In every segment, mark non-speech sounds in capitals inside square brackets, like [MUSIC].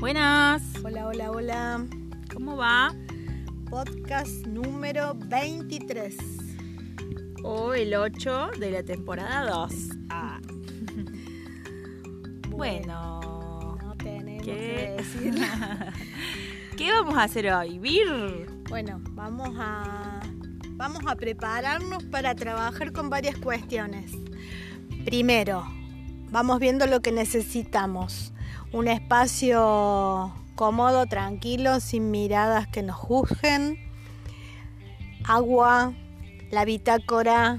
Buenas. Hola, hola, hola. ¿Cómo va? Podcast número 23. O el 8 de la temporada 2. Ah. [LAUGHS] bueno. No tenemos ¿Qué? que decir. [LAUGHS] ¿Qué vamos a hacer hoy? ¿Bir? bueno, vamos a vamos a prepararnos para trabajar con varias cuestiones. Primero, vamos viendo lo que necesitamos. Un espacio cómodo, tranquilo, sin miradas que nos juzguen. Agua, la bitácora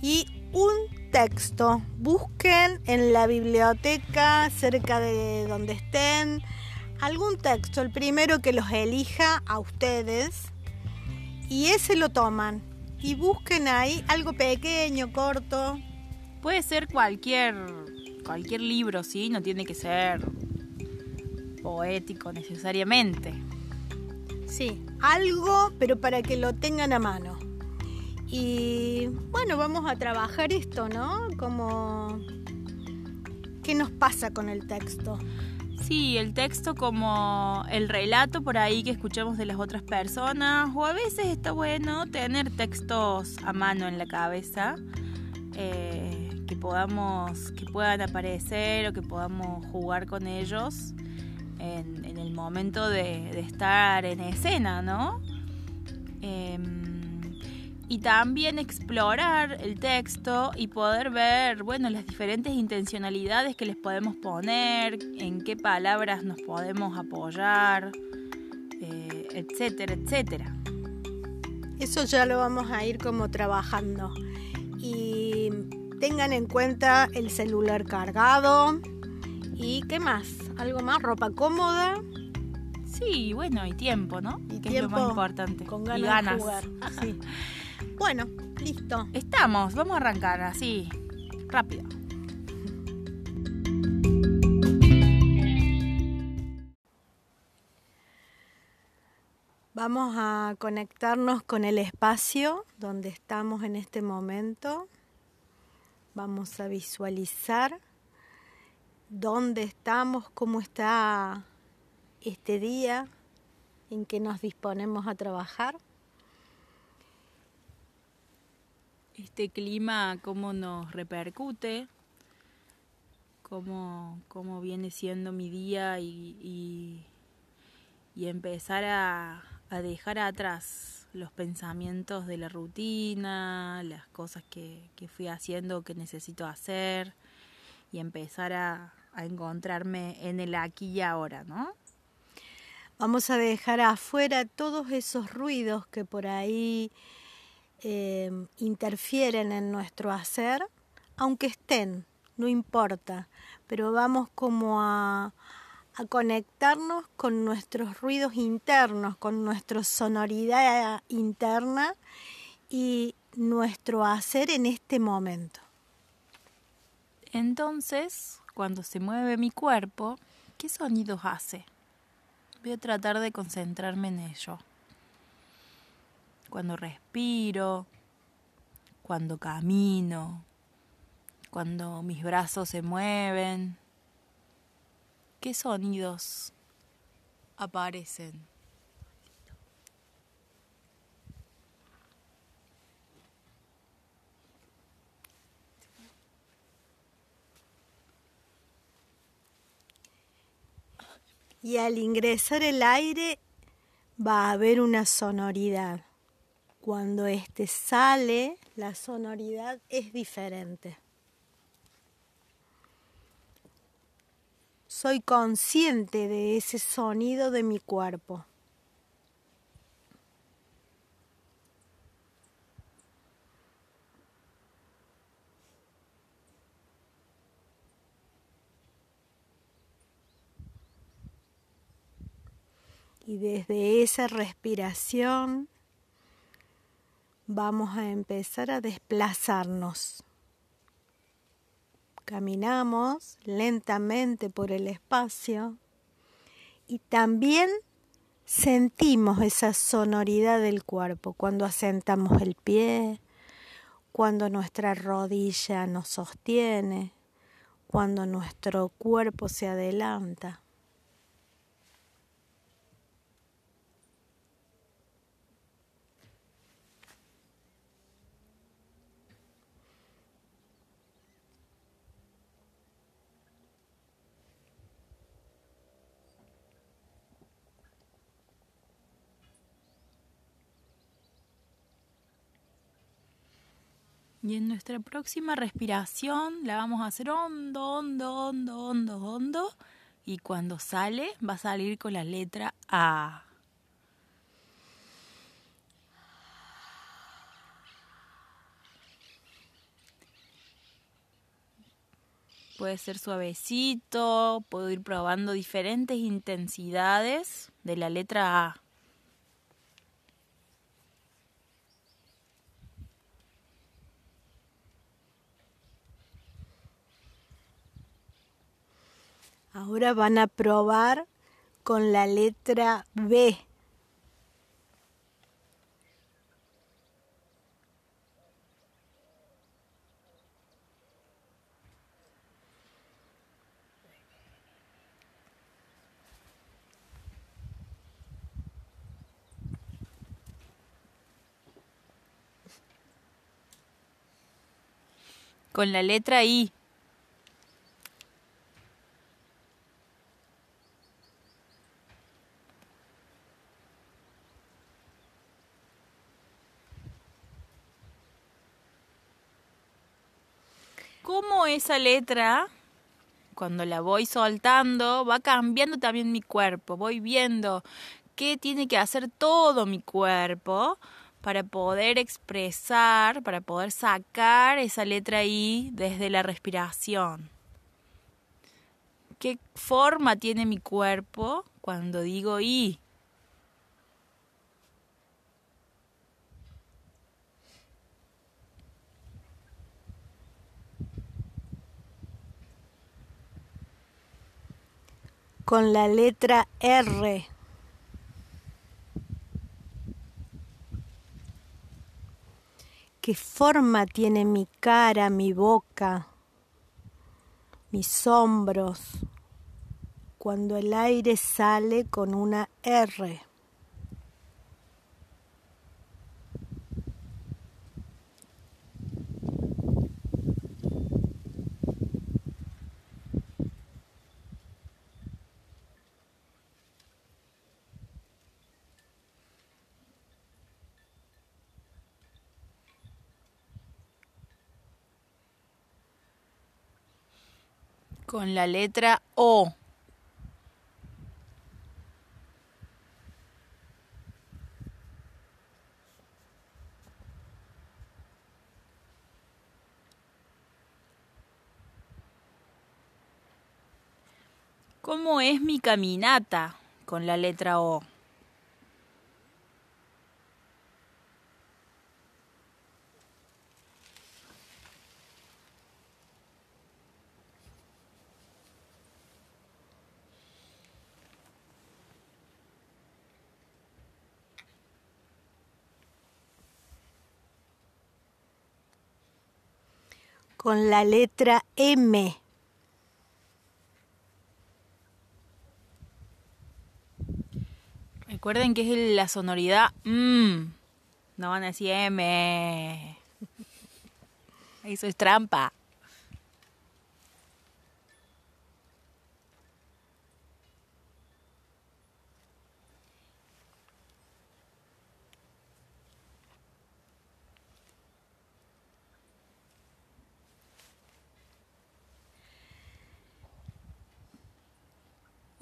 y un texto. Busquen en la biblioteca, cerca de donde estén, algún texto, el primero que los elija a ustedes, y ese lo toman. Y busquen ahí algo pequeño, corto. Puede ser cualquier, cualquier libro, ¿sí? No tiene que ser poético necesariamente. Sí, algo, pero para que lo tengan a mano. Y bueno, vamos a trabajar esto, ¿no? Como... ¿Qué nos pasa con el texto? Sí, el texto como el relato por ahí que escuchamos de las otras personas, o a veces está bueno tener textos a mano en la cabeza eh, que podamos, que puedan aparecer o que podamos jugar con ellos en, el momento de, estar en escena, ¿no? Eh, y también explorar el texto y poder ver, bueno, las diferentes intencionalidades que les podemos poner, en qué palabras nos podemos apoyar, eh, etcétera, etcétera. Eso ya lo vamos a ir como trabajando. Y tengan en cuenta el celular cargado. ¿Y qué más? ¿Algo más? ¿Ropa cómoda? Sí, bueno, y tiempo, ¿no? Y que tiempo es lo más importante. Con ganas, y ganas. de jugar. [LAUGHS] Sí. Bueno, listo. Estamos, vamos a arrancar así, rápido. Vamos a conectarnos con el espacio donde estamos en este momento. Vamos a visualizar dónde estamos, cómo está este día en que nos disponemos a trabajar. este clima, cómo nos repercute, cómo, cómo viene siendo mi día y, y, empezar a, a, dejar atrás los pensamientos de la rutina, las cosas que, que fui haciendo que necesito hacer y empezar a, a encontrarme en el aquí y ahora, ¿no? Vamos a dejar afuera todos esos ruidos que por ahí eh, interfieren en nuestro hacer, aunque estén, no importa, pero vamos como a, a conectarnos con nuestros ruidos internos, con nuestra sonoridad interna y nuestro hacer en este momento. Entonces, cuando se mueve mi cuerpo, ¿qué sonidos hace? Voy a tratar de concentrarme en ello cuando respiro, cuando camino, cuando mis brazos se mueven. ¿Qué sonidos aparecen? Y al ingresar el aire va a haber una sonoridad cuando este sale, la sonoridad es diferente. Soy consciente de ese sonido de mi cuerpo. Y desde esa respiración vamos a empezar a desplazarnos. Caminamos lentamente por el espacio y también sentimos esa sonoridad del cuerpo cuando asentamos el pie, cuando nuestra rodilla nos sostiene, cuando nuestro cuerpo se adelanta. Y en nuestra próxima respiración la vamos a hacer hondo, hondo, hondo, hondo, hondo. Y cuando sale va a salir con la letra A. Puede ser suavecito, puedo ir probando diferentes intensidades de la letra A. Ahora van a probar con la letra B. Con la letra I. cómo esa letra, cuando la voy soltando, va cambiando también mi cuerpo. Voy viendo qué tiene que hacer todo mi cuerpo para poder expresar, para poder sacar esa letra I desde la respiración. ¿Qué forma tiene mi cuerpo cuando digo I? Con la letra R. ¿Qué forma tiene mi cara, mi boca, mis hombros cuando el aire sale con una R? Con la letra O. ¿Cómo es mi caminata con la letra O? Con la letra M. Recuerden que es la sonoridad M. No van a decir M. Eso es trampa.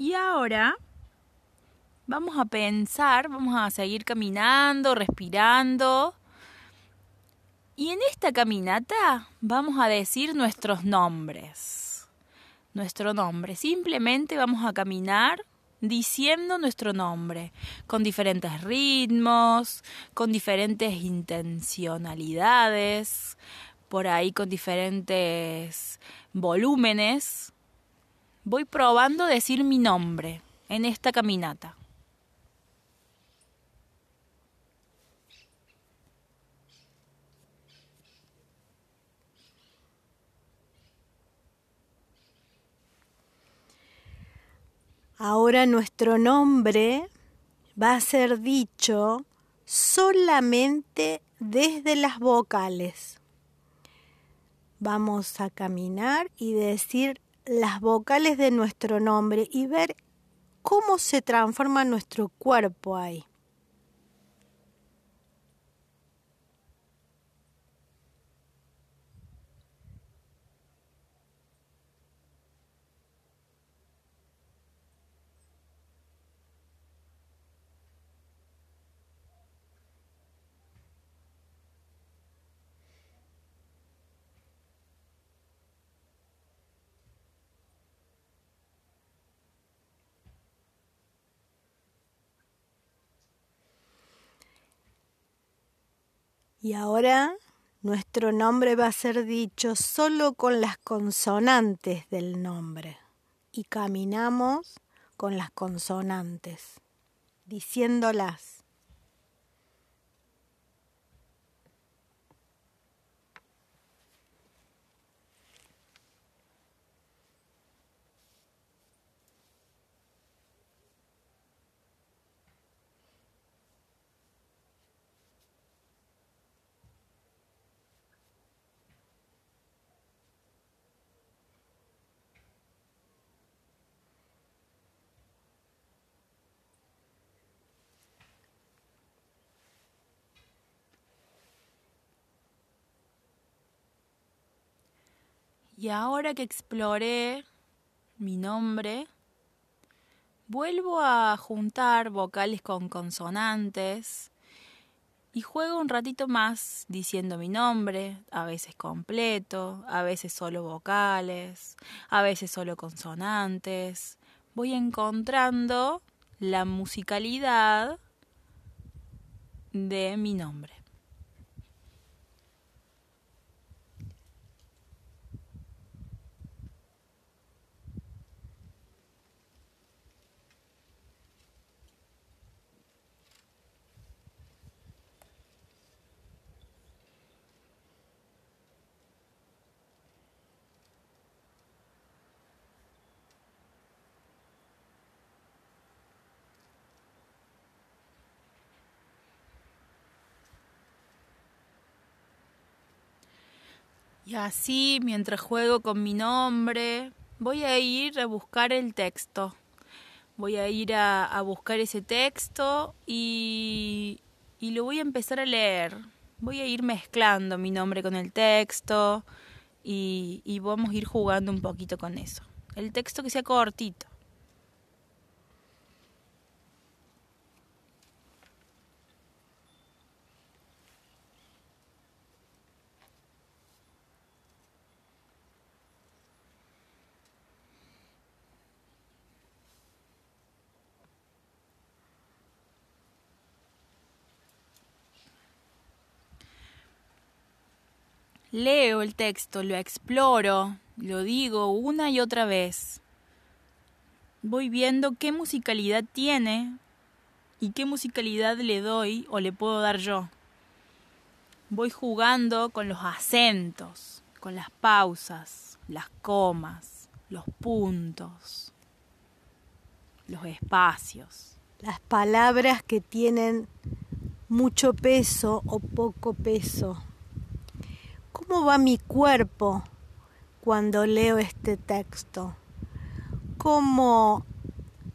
Y ahora vamos a pensar, vamos a seguir caminando, respirando. Y en esta caminata vamos a decir nuestros nombres. Nuestro nombre. Simplemente vamos a caminar diciendo nuestro nombre, con diferentes ritmos, con diferentes intencionalidades, por ahí con diferentes volúmenes voy probando decir mi nombre en esta caminata. Ahora nuestro nombre va a ser dicho solamente desde las vocales. Vamos a caminar y decir las vocales de nuestro nombre y ver cómo se transforma nuestro cuerpo ahí. Y ahora nuestro nombre va a ser dicho solo con las consonantes del nombre. Y caminamos con las consonantes, diciéndolas. Y ahora que exploré mi nombre, vuelvo a juntar vocales con consonantes y juego un ratito más diciendo mi nombre, a veces completo, a veces solo vocales, a veces solo consonantes. Voy encontrando la musicalidad de mi nombre. Y así, mientras juego con mi nombre, voy a ir a buscar el texto. Voy a ir a, buscar ese texto y, y lo voy a empezar a leer. Voy a ir mezclando mi nombre con el texto y, y vamos a ir jugando un poquito con eso. El texto que sea cortito. Leo el texto, lo exploro, lo digo una y otra vez. Voy viendo qué musicalidad tiene y qué musicalidad le doy o le puedo dar yo. Voy jugando con los acentos, con las pausas, las comas, los puntos, los espacios. Las palabras que tienen mucho peso o poco peso. ¿Cómo va mi cuerpo cuando leo este texto? ¿Cómo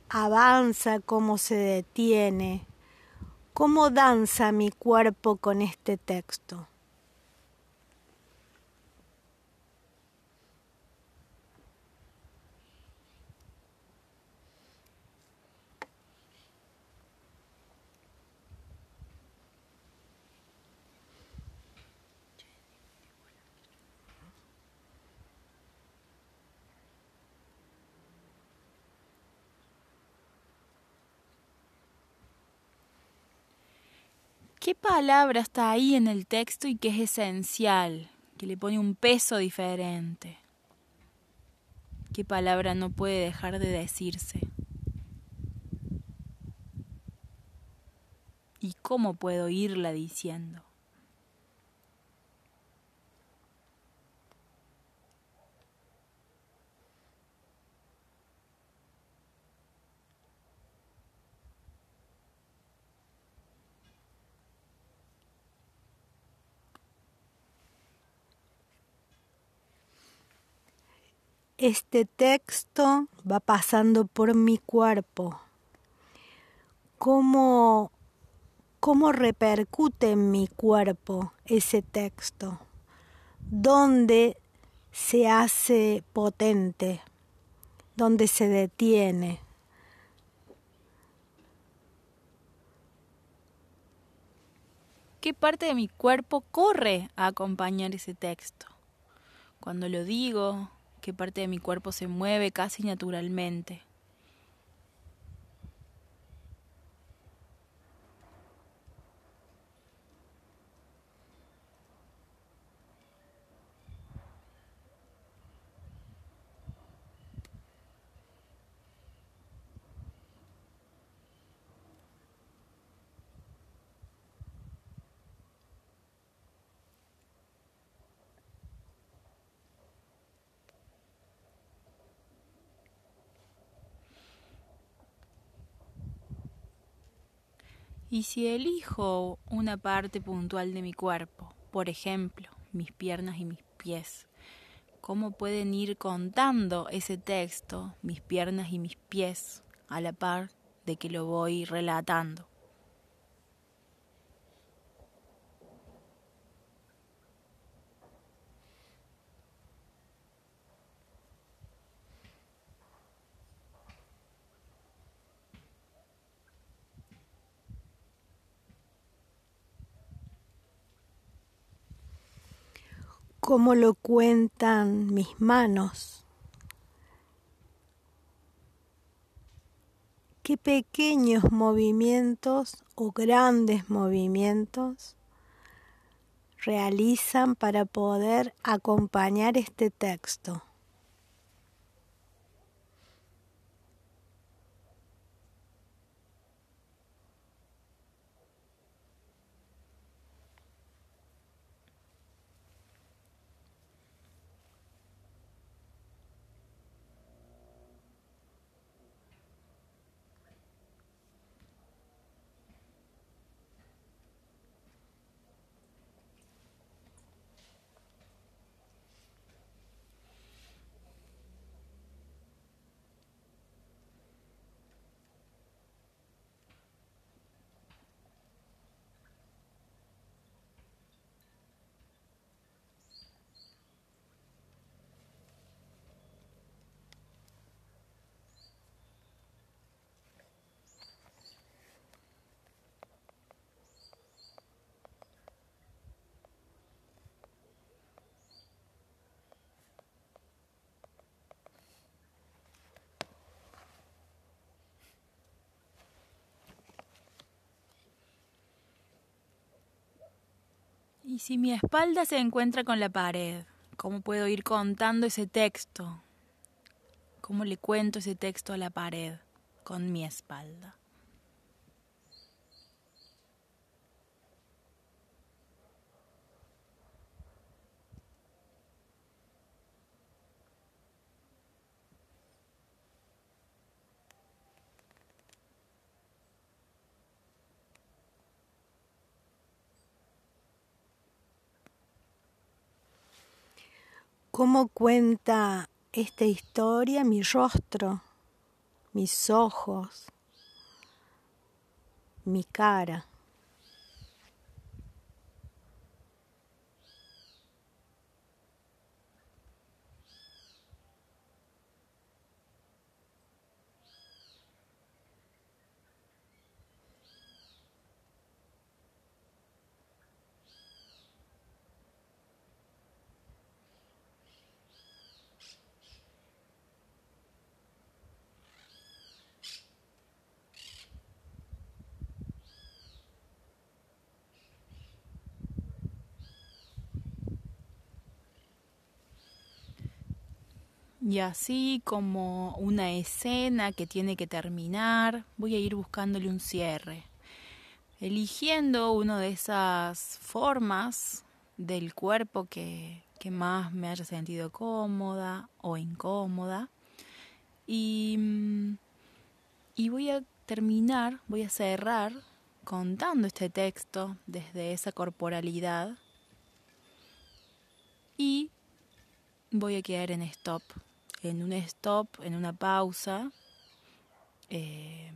avanza, cómo se detiene? ¿Cómo danza mi cuerpo con este texto? ¿Qué palabra está ahí en el texto y que es esencial, que le pone un peso diferente? ¿Qué palabra no puede dejar de decirse? ¿Y cómo puedo irla diciendo? Este texto va pasando por mi cuerpo, cómo, cómo repercute en mi cuerpo ese texto, dónde se hace potente, dónde se detiene. ¿Qué parte de mi cuerpo corre a acompañar ese texto? Cuando lo digo, qué parte de mi cuerpo se mueve casi naturalmente. Y si elijo una parte puntual de mi cuerpo, por ejemplo, mis piernas y mis pies, ¿cómo pueden ir contando ese texto, mis piernas y mis pies, a la par de que lo voy relatando? Cómo lo cuentan mis manos. Qué pequeños movimientos o grandes movimientos realizan para poder acompañar este texto. ¿Y si mi espalda se encuentra con la pared? ¿Cómo puedo ir contando ese texto? ¿Cómo le cuento ese texto a la pared con mi espalda? Cómo cuenta esta historia mi rostro, mis ojos, mi cara. Y así como una escena que tiene que terminar, voy a ir buscándole un cierre, eligiendo una de esas formas del cuerpo que, que más me haya sentido cómoda o incómoda. Y, mm, y voy a terminar, voy a cerrar contando este texto desde esa corporalidad y voy a quedar en stop en un stop, en una pausa eh,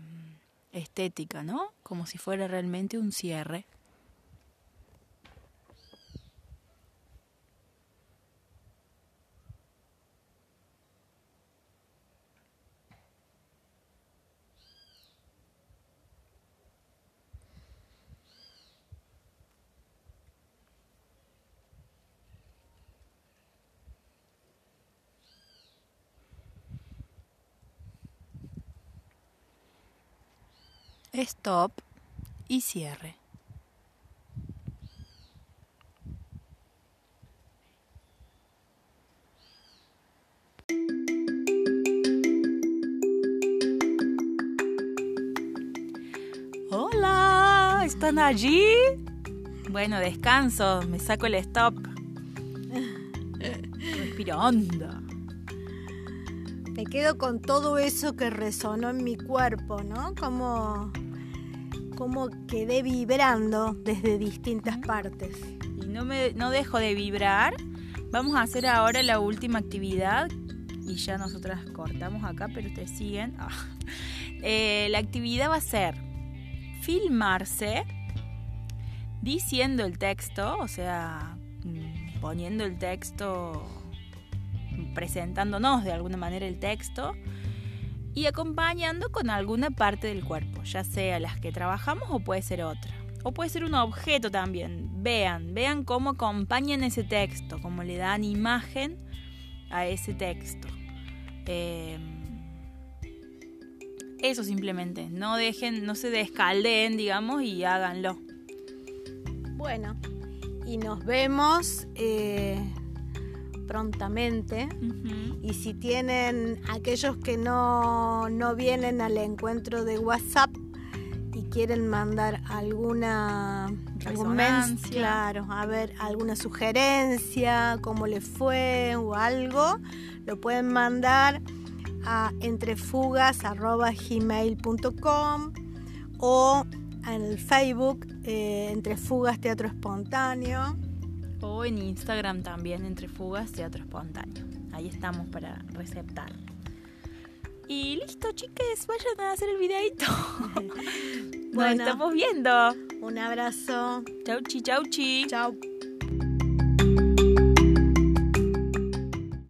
estética, ¿no? Como si fuera realmente un cierre. Stop y cierre. Hola, ¿están allí? Bueno, descanso, me saco el stop. Respirando. Me quedo con todo eso que resonó en mi cuerpo, ¿no? Como cómo quedé vibrando desde distintas partes. Y no, me, no dejo de vibrar. Vamos a hacer ahora la última actividad y ya nosotras cortamos acá, pero ustedes siguen. Ah. Eh, la actividad va a ser filmarse diciendo el texto, o sea, mm, poniendo el texto, presentándonos de alguna manera el texto y acompañando con alguna parte del cuerpo, ya sea las que trabajamos o puede ser otra. O puede ser un objeto también. Vean, vean cómo acompañan ese texto, cómo le dan imagen a ese texto. Em, eso simplemente, no dejen, no se descalden, digamos, y háganlo. Bueno, y nos vemos eh, prontamente. Y si tienen aquellos que no, no vienen al encuentro de WhatsApp y quieren mandar alguna claro, a ver, alguna sugerencia, cómo les fue o algo, lo pueden mandar a entrefugas.gmail.com o en el Facebook eh, Entrefugas Teatro Espontáneo o en Instagram también, entre fugas, teatro espontáneo. Ahí estamos para receptar. Y listo, chiques, vayan a hacer el videito. [LAUGHS] Nos estamos viendo. Un abrazo. Chau chi, chau chi. Chau.